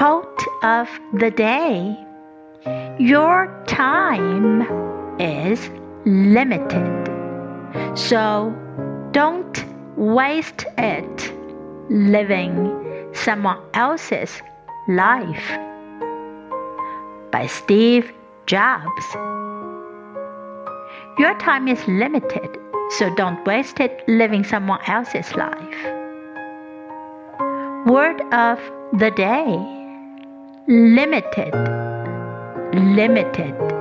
Quote of the day Your time is limited, so don't waste it living someone else's life. By Steve Jobs. Your time is limited, so don't waste it living someone else's life. Word of the day limited, limited.